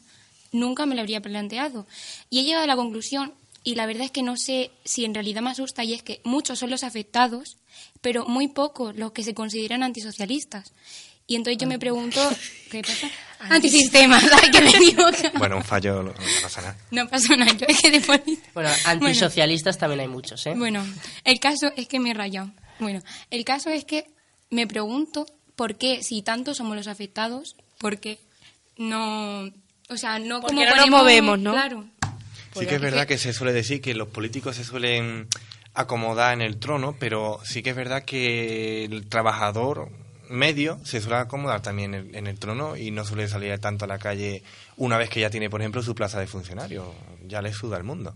nunca me lo habría planteado. Y he llegado a la conclusión, y la verdad es que no sé si en realidad me asusta, y es que muchos son los afectados, pero muy pocos los que se consideran antisocialistas. Y entonces yo me pregunto, ¿qué pasa? Antisistemas, ay, que me equivoco. Bueno, un fallo no, no pasa nada. No pasa nada, yo es que después... Bueno, antisocialistas también hay muchos, ¿eh? Bueno, el caso es que me he rayado. Bueno, el caso es que me pregunto por qué, si tantos somos los afectados, por qué no... O sea, no Porque como no nos ponemos- movemos, ¿no? Claro. Sí que es verdad que se suele decir que los políticos se suelen acomodar en el trono, pero sí que es verdad que el trabajador medio se suele acomodar también en, en el trono y no suele salir tanto a la calle una vez que ya tiene, por ejemplo, su plaza de funcionario. Ya le suda al mundo.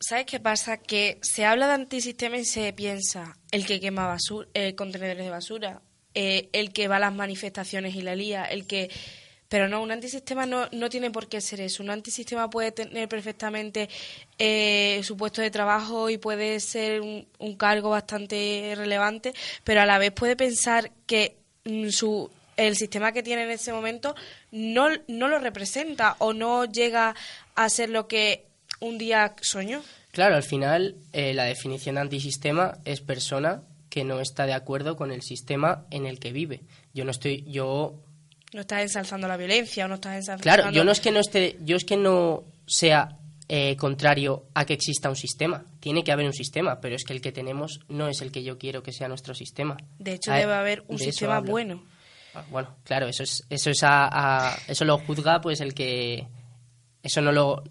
¿Sabes qué pasa? Que se habla de antisistema y se piensa el que quema basura, contenedores de basura, eh, el que va a las manifestaciones y la lía, el que... Pero no, un antisistema no, no tiene por qué ser eso. Un antisistema puede tener perfectamente eh, su puesto de trabajo y puede ser un, un cargo bastante relevante, pero a la vez puede pensar que mm, su el sistema que tiene en ese momento no, no lo representa o no llega a ser lo que un día soñó. Claro, al final eh, la definición de antisistema es persona que no está de acuerdo con el sistema en el que vive. Yo no estoy, yo No estás ensalzando la violencia o no estás ensalzando... Claro, yo no es que no esté, yo es que no sea eh, contrario a que exista un sistema. Tiene que haber un sistema, pero es que el que tenemos no es el que yo quiero que sea nuestro sistema. De hecho, A- debe haber un de sistema bueno. Ah, Bueno, claro, eso es, eso es a, a- eso lo juzga pues el que eso no lo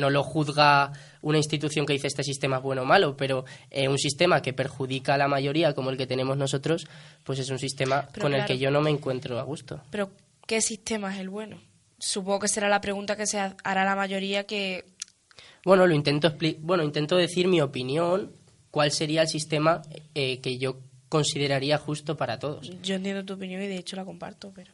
no lo juzga una institución que dice este sistema es bueno o malo, pero eh, un sistema que perjudica a la mayoría como el que tenemos nosotros, pues es un sistema Pero con el que yo no me encuentro a gusto. Pero, ¿qué sistema es el bueno? Supongo que será la pregunta que se ha- hará la mayoría que... Bueno, lo intento bueno, intento decir mi opinión, cuál sería el sistema eh, que yo consideraría justo para todos. Yo entiendo tu opinión y de hecho la comparto, pero...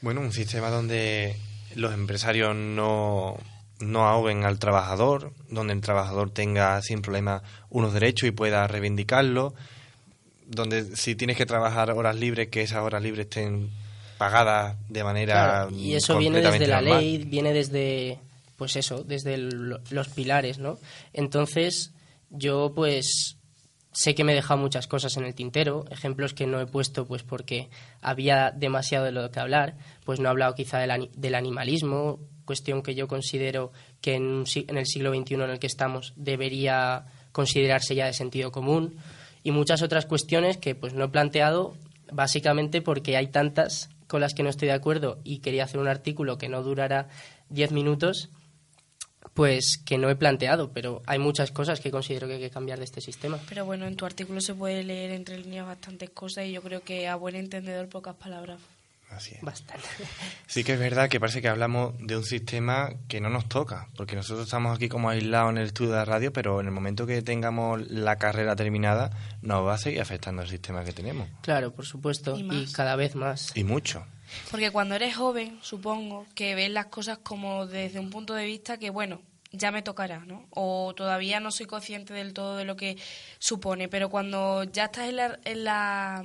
Bueno, un sistema donde los empresarios no, no ahoguen al trabajador, donde el trabajador tenga sin problema unos derechos y pueda reivindicarlos, donde si tienes que trabajar horas libres, que esas horas libres estén pagadas de manera Claro, y eso viene desde la ley, viene desde, pues eso, desde el- los pilares, ¿no? Entonces, yo pues sé que me he dejado muchas cosas en el tintero, ejemplos que no he puesto pues porque había demasiado de lo que hablar, pues no he hablado quizá del animalismo, cuestión que yo considero que en, en el siglo XXI en el que estamos debería considerarse ya de sentido común y muchas otras cuestiones que pues no he planteado básicamente porque hay tantas con las que no estoy de acuerdo y quería hacer un artículo que no durara 10 minutos pues que no he planteado, pero hay muchas cosas que considero que hay que cambiar de este sistema. Pero bueno, en tu artículo se puede leer entre líneas bastantes cosas y yo creo que a buen entendedor pocas palabras. Así es. Bastante. Sí que es verdad que parece que hablamos de un sistema que no nos toca, porque nosotros estamos aquí como aislados en el estudio de la radio, pero en el momento que tengamos la carrera terminada, nos va a seguir afectando el sistema que tenemos. Claro, por supuesto, Y y, cada vez más. Y mucho. Porque cuando eres joven, supongo que ves las cosas como desde un punto de vista que, bueno, ya me tocará, ¿no? O todavía no soy consciente del todo de lo que supone, pero cuando ya estás en la, en la,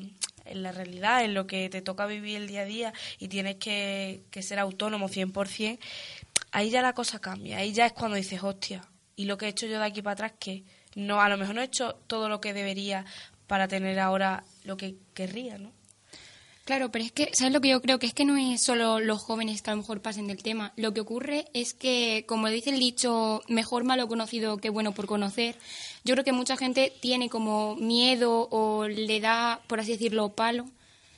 en la realidad, en lo que te toca vivir el día a día y tienes que, que ser autónomo 100%, ahí ya la cosa cambia, ahí ya es cuando dices, hostia, ¿y lo que he hecho yo de aquí para atrás qué? No, a lo mejor no he hecho todo lo que debería para tener ahora lo que querría, ¿no? Claro, pero es que, ¿sabes lo que yo creo? Que es que no es solo los jóvenes que a lo mejor pasen del tema. Lo que ocurre es que, como dice el dicho, mejor malo conocido que bueno por conocer, yo creo que mucha gente tiene como miedo o le da, por así decirlo, palo.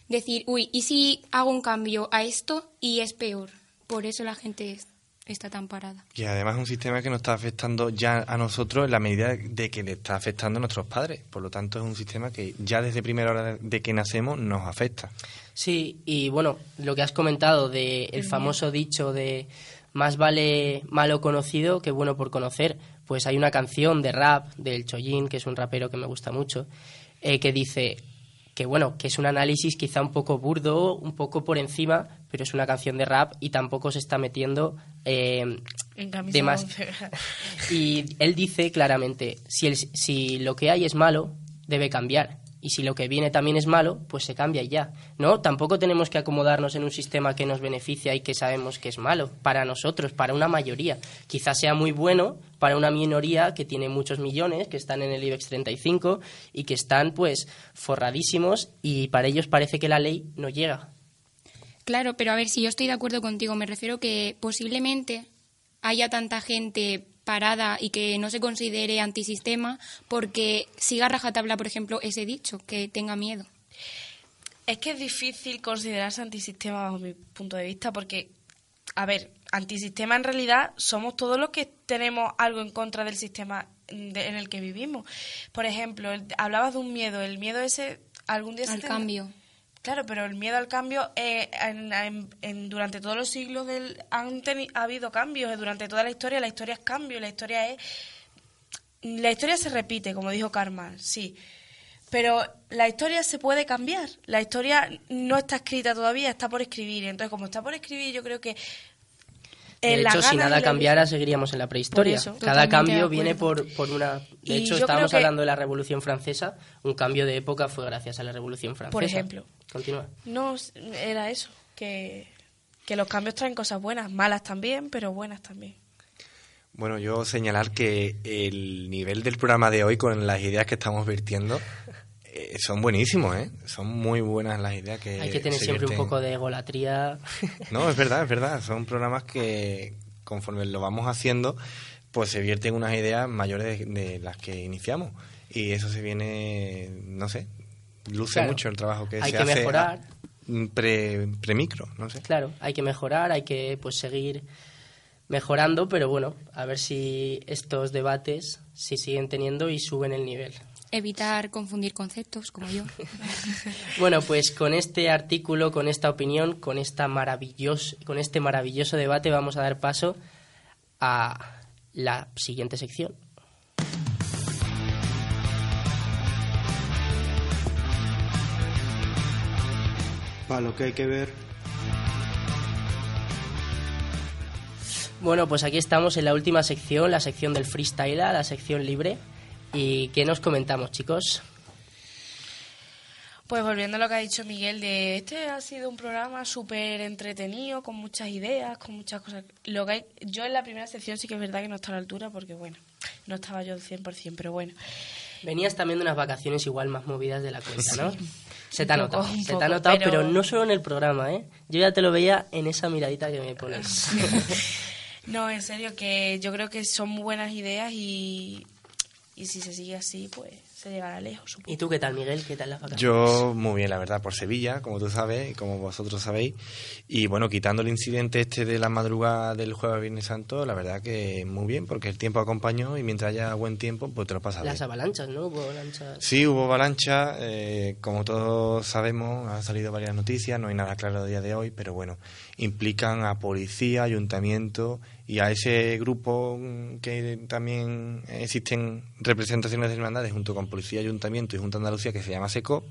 Decir, uy, ¿y si hago un cambio a esto y es peor? Por eso la gente es- está tan parada. Y además es un sistema que nos está afectando ya a nosotros en la medida de que le está afectando a nuestros padres. Por lo tanto, es un sistema que ya desde primera hora de que nacemos nos afecta. Sí, y bueno, lo que has comentado de el famoso dicho de más vale malo conocido que bueno por conocer, pues hay una canción de rap del Chollín, que es un rapero que me gusta mucho, eh, que dice que bueno, que es un análisis quizá un poco burdo, un poco por encima, pero es una canción de rap y tampoco se está metiendo eh, En de más. Y él dice claramente, si, el- si lo que hay es malo, debe cambiar. Y si lo que viene también es malo, pues se cambia y ya. ¿No? Tampoco tenemos que acomodarnos en un sistema que nos beneficia y que sabemos que es malo para nosotros, para una mayoría. Quizás sea muy bueno para una minoría que tiene muchos millones, que están en el IBEX 35 y que están pues forradísimos y para ellos parece que la ley no llega. Claro, pero a ver, si yo estoy de acuerdo contigo, me refiero que posiblemente haya tanta gente y que no se considere antisistema porque siga rajatabla, por ejemplo, ese dicho, que tenga miedo. Es que es difícil considerarse antisistema bajo mi punto de vista porque, a ver, antisistema en realidad somos todos los que tenemos algo en contra del sistema de- en el que vivimos. Por ejemplo, hablabas de un miedo, el miedo ese algún día se Al te- cambio. Claro, pero el miedo al cambio, eh, durante todos los siglos del, han teni- ha habido cambios, eh, durante toda la historia, la historia es cambio, la historia es... La historia se repite, como dijo Karl Marx, sí, Pero la historia se puede cambiar. La historia no está escrita todavía, está por escribir. Entonces, como está por escribir, yo creo que. De en hecho, si nada cambiara, seguiríamos en la prehistoria. Eso, Cada cambio viene por, por una... De Y hecho, estábamos hablando de la Revolución Francesa. Un cambio de época fue gracias a la Revolución Francesa. Por ejemplo. Continúa. No, era eso. Que, que los cambios traen cosas buenas, malas también, pero buenas también. Bueno, yo señalar que el nivel del programa de hoy con las ideas que estamos vertiendo eh, son buenísimos, ¿eh? Son muy buenas las ideas que Hay que tener siempre un poco de egolatría. No, es verdad, es verdad. Son programas que conforme lo vamos haciendo, pues se vierten unas ideas mayores de, de las que iniciamos. Y eso se viene, no sé, luce Claro. mucho el trabajo que Hay se que hace mejorar. a- pre, premicro, no sé. Claro, hay que mejorar, hay que pues seguir mejorando, pero bueno, a ver si estos debates se siguen teniendo y suben el nivel. Evitar confundir conceptos, como yo. Bueno, pues con este artículo, con esta opinión, con esta maravilloso, con este maravilloso debate vamos a dar paso a la siguiente sección. Para lo que hay que ver, Bueno, pues aquí estamos en la última sección, la sección del freestyle, la sección libre. ¿Y qué nos comentamos, chicos? Pues volviendo a lo que ha dicho Miguel, de este ha sido un programa súper entretenido, con muchas ideas, con muchas cosas. Lo que hay- yo en la primera sección sí que es verdad que no estaba a la altura, porque bueno, no estaba yo al 100%, pero bueno. Venías también de unas vacaciones igual más movidas de la cuenta, ¿no? Se te ha poco, notado, se te ha notado, pero... pero- no solo en el programa, ¿eh? Yo ya te lo veía en esa miradita que me pones. No, en serio, que yo creo que son muy buenas ideas y, y si se sigue así, pues se llegará lejos, supongo. ¿Y tú qué tal, Miguel? ¿Qué tal las vacaciones? Yo muy bien, la verdad, por Sevilla, como tú sabes y como vosotros sabéis. Y bueno, quitando el incidente este de la madrugada del jueves a Viernes Santo, la verdad que muy bien, porque el tiempo acompañó y mientras haya buen tiempo, pues te lo pasas bien. Las avalanchas, ¿no? Hubo avalanchas. Sí, hubo avalancha, eh, como todos sabemos, han salido varias noticias, no hay nada claro a día de hoy, pero bueno, implican a policía, ayuntamiento y a ese grupo mm, que también existen representaciones de hermandades junto con policía, ayuntamiento y Junta Andalucía que se llama SECO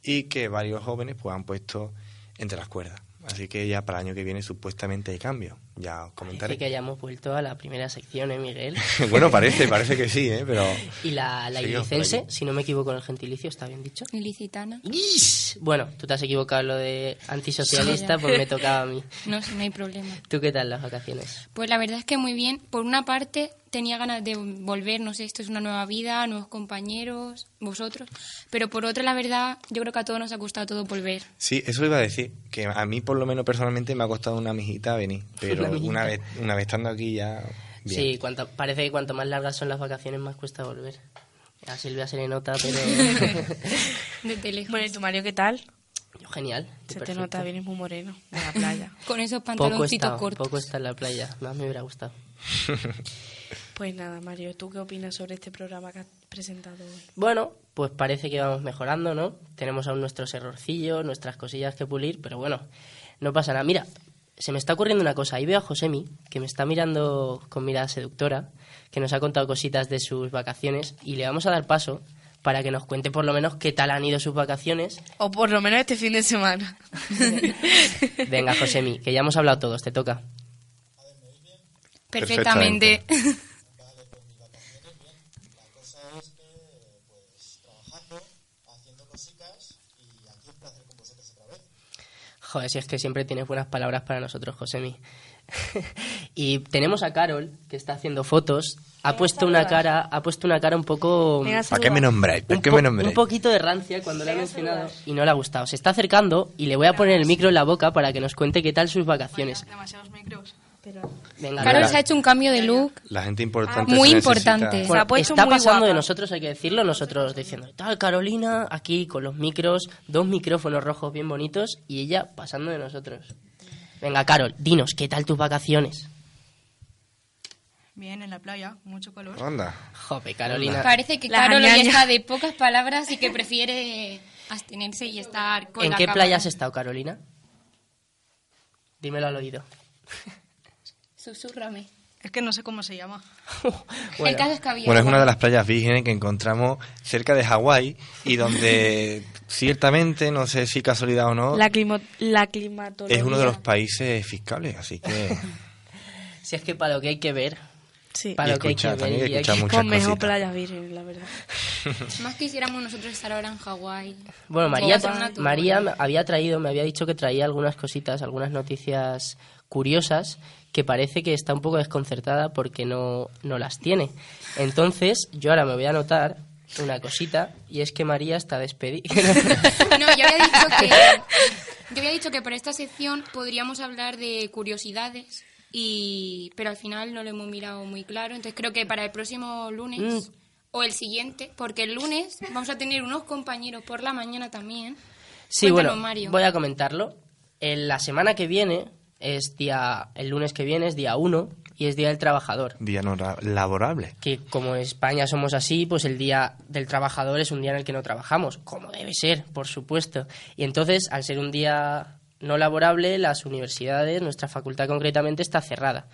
y que varios jóvenes pues han puesto entre las cuerdas. Así que ya para el año que viene supuestamente hay cambio, ya os comentaré. Parece que hayamos vuelto a la primera sección, ¿eh, Miguel? bueno, parece, parece que sí, ¿eh? pero... Y la, la ilicense, si no me equivoco en el gentilicio, ¿está bien dicho? Ilicitana. ¡Is! Bueno, tú te has equivocado en lo de antisocialista, pues me tocaba a mí. No, sí, no hay problema. ¿Tú qué tal las vacaciones? Pues la verdad es que muy bien. Por una parte, tenía ganas de volver, no sé, esto es una nueva vida, nuevos compañeros, vosotros. Pero por otra, la verdad, yo creo que a todos nos ha gustado todo volver. Sí, eso lo iba a decir, que a mí por lo menos personalmente me ha costado una mijita venir, pero Una vez, una vez estando aquí ya... Bien. Sí, cuanto, parece que cuanto más largas son las vacaciones, más cuesta volver. A Silvia se le nota, pero... Desde lejos. Bueno, ¿y tu Mario qué tal? Yo, genial. Se te perfecto. nota, vienes muy moreno de la playa. Con esos Poco pantaloncitos cortos. poco está en la playa. Más me hubiera gustado. Pues nada, Mario, ¿tú qué opinas sobre este programa que has presentado hoy? Bueno, pues parece que vamos mejorando, ¿no? Tenemos aún nuestros errorcillos, nuestras cosillas que pulir, pero bueno, no pasa nada. Mira, se me está ocurriendo una cosa. Ahí veo a Josemi, que me está mirando con mirada seductora, que nos ha contado cositas de sus vacaciones, y le vamos a dar paso para que nos cuente por lo menos qué tal han ido sus vacaciones. O por lo menos este fin de semana. Venga, Josemi, que ya hemos hablado todos, te toca. Perfectamente. Joder, si es que siempre tienes buenas palabras para nosotros, Josemi. y tenemos a Carol, que está haciendo fotos. Ha puesto una cara, ha puesto una cara un poco... ¿Para qué me nombráis? ¿Para un, qué me nombráis? un poquito de rancia cuando le ha mencionado y no le ha gustado. Se está acercando y le voy a poner el micro en la boca para que nos cuente qué tal sus vacaciones. Demasiados micros. Venga, Carol se ha hecho un cambio de look. La gente importante Muy se importante. Se ha puesto está muy pasando guapa. de nosotros, hay que decirlo, nosotros diciendo, tal, Carolina, aquí con los micros, dos micrófonos rojos bien bonitos y ella pasando de nosotros. Venga, Carol, dinos, ¿qué tal tus vacaciones? Bien, en la playa, mucho calor. Anda. Jope, Carolina. Parece que Carol hoy está de pocas palabras y que prefiere abstenerse y estar con ¿En la qué cámara. playa has estado, Carolina? Dímelo al oído. Susúrrame. Es que no sé cómo se llama. El caso es que había Bueno, es una de las playas vírgenes que encontramos cerca de Hawái y donde ciertamente, no sé si casualidad o no, La, climo- la climatología. es uno de los países fiscales, así que... Si es que para lo que hay que ver, Sí. para Y lo que hay que ver, y hay Con mejor cositas. playas virgen, la verdad. Más quisiéramos nosotros estar ahora en Hawái. Bueno, María, María había traído, me había dicho que traía algunas cositas, algunas noticias curiosas que parece que está un poco desconcertada porque no, no las tiene. Entonces, yo ahora me voy a anotar una cosita y es que María está despedida. No, yo había dicho que yo había dicho que para esta sección podríamos hablar de curiosidades y pero al final no lo hemos mirado muy claro, entonces creo que para el próximo lunes Mm. o el siguiente, porque el lunes vamos a tener unos compañeros por la mañana también. Sí, Cuéntanos, bueno, Mario. voy a comentarlo. En la semana que viene es día, el lunes que viene es día 1 y es día del trabajador. Día no ra- laborable. Que como en España somos así, pues el día del trabajador es un día en el que no trabajamos, como debe ser, por supuesto. Y entonces, al ser un día no laborable, las universidades, nuestra facultad concretamente, está cerrada.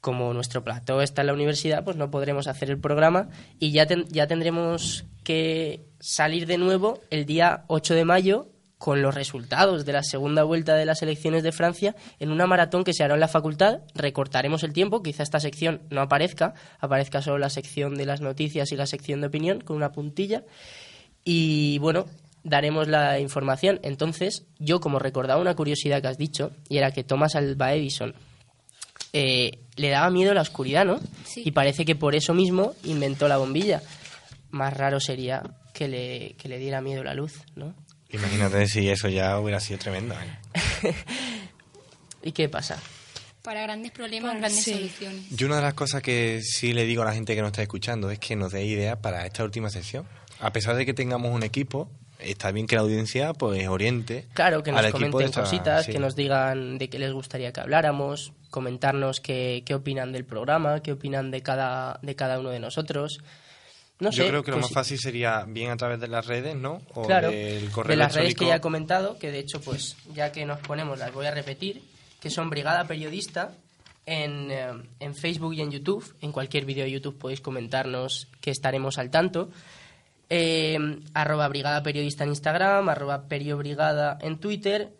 Como nuestro plató está en la universidad, pues no podremos hacer el programa y ya, ten- ya tendremos que salir de nuevo el día 8 de mayo con los resultados de la segunda vuelta de las elecciones de Francia en una maratón que se hará en la facultad. Recortaremos el tiempo, quizá esta sección no aparezca, aparezca solo la sección de las noticias y la sección de opinión con una puntilla. Y bueno, daremos la información. Entonces, yo como recordaba una curiosidad que has dicho, y era que Thomas Alva Edison eh, le daba miedo la oscuridad, ¿no? Sí. Y parece que por eso mismo inventó la bombilla. Más raro sería que le, que le diera miedo la luz, ¿no? Imagínate si eso ya hubiera sido tremendo. ¿eh? ¿Y qué pasa? Para grandes problemas, grandes sí. soluciones. Yo una de las cosas que sí le digo a la gente que nos está escuchando es que nos dé ideas para esta última sección. A pesar de que tengamos un equipo, está bien que la audiencia pues oriente Claro, que nos comenten esta- cositas, sí. que nos digan de qué les gustaría que habláramos, comentarnos qué, qué opinan del programa, qué opinan de cada, de cada uno de nosotros. No Yo creo que lo pues más fácil sería bien a través de las redes, ¿no? O claro, del correo de las redes que ya he comentado, que de hecho, pues ya que nos ponemos, las voy a repetir, que son Brigada Periodista en, eh, en Facebook y en YouTube. En cualquier vídeo de YouTube podéis comentarnos que estaremos al tanto. Eh, arroba Brigada Periodista en Instagram, arroba Periobrigada en Twitter.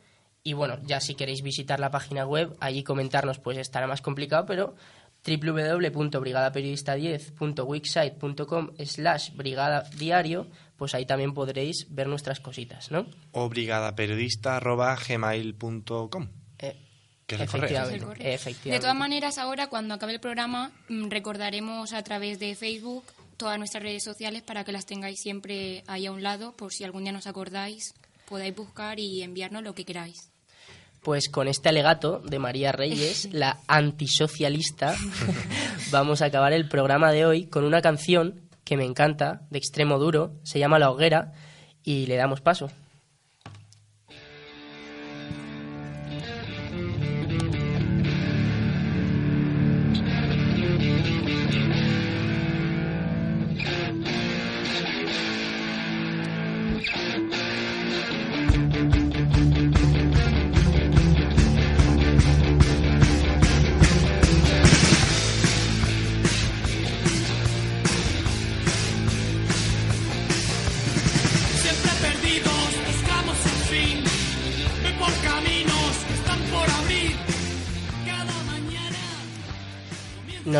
Y bueno, ya si queréis visitar la página web, allí comentarnos pues estará más complicado, pero www.brigadaperiodista10.wixsite.com slash brigada diario, pues ahí también podréis ver nuestras cositas, ¿no? O brigadaperiodista.gmail.com Eh, Que es el correo. efectivamente, Es el correo. efectivamente. De todas maneras, ahora cuando acabe el programa, mm, recordaremos a través de Facebook todas nuestras redes sociales para que las tengáis siempre ahí a un lado, por si algún día nos acordáis, podáis buscar y enviarnos lo que queráis. Pues con este alegato de María Reyes, la antisocialista, vamos a acabar el programa de hoy con una canción que me encanta, de extremo duro, se llama La Hoguera, y le damos paso.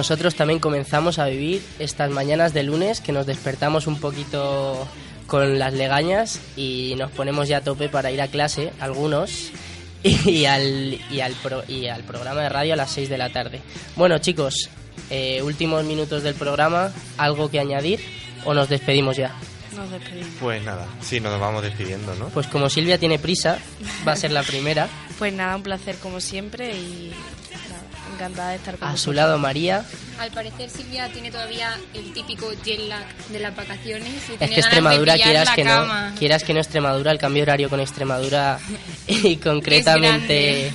Nosotros también comenzamos a vivir estas mañanas de lunes que nos despertamos un poquito con las legañas y nos ponemos ya a tope para ir a clase, algunos, y al, y al, pro- y al programa de radio a las 6 de la tarde. Bueno chicos, eh, últimos minutos del programa, ¿algo que añadir o nos despedimos ya? Nos despedimos. Pues nada, sí, nos vamos despidiendo, ¿no? Pues como Silvia tiene prisa, va a ser la primera. Pues nada, un placer como siempre y encantada de estar con A su lado María. Al parecer Silvia tiene todavía el típico jet lag de las vacaciones y Es tiene que Extremadura, quieras que cama. no, quieras que no Extremadura, el cambio horario con Extremadura y concretamente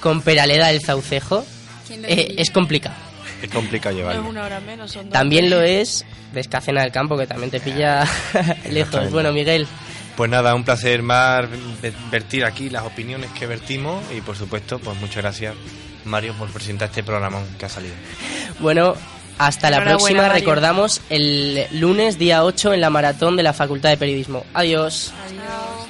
con Peraleda del Zaucejo ¿Quién lo eh, es complicado. Es complicado No llevarlo. es una hora menos, son dos. También lo es Descacena del Campo, que también te pilla lejos. Bueno, Miguel, Pues nada, un placer más ve- vertir aquí las opiniones que vertimos y por supuesto, pues muchas gracias Mario, por presentar este programa que ha salido. Bueno, hasta la próxima. Recordamos el lunes, día 8, en la maratón de la Facultad de Periodismo. Adiós. Adiós.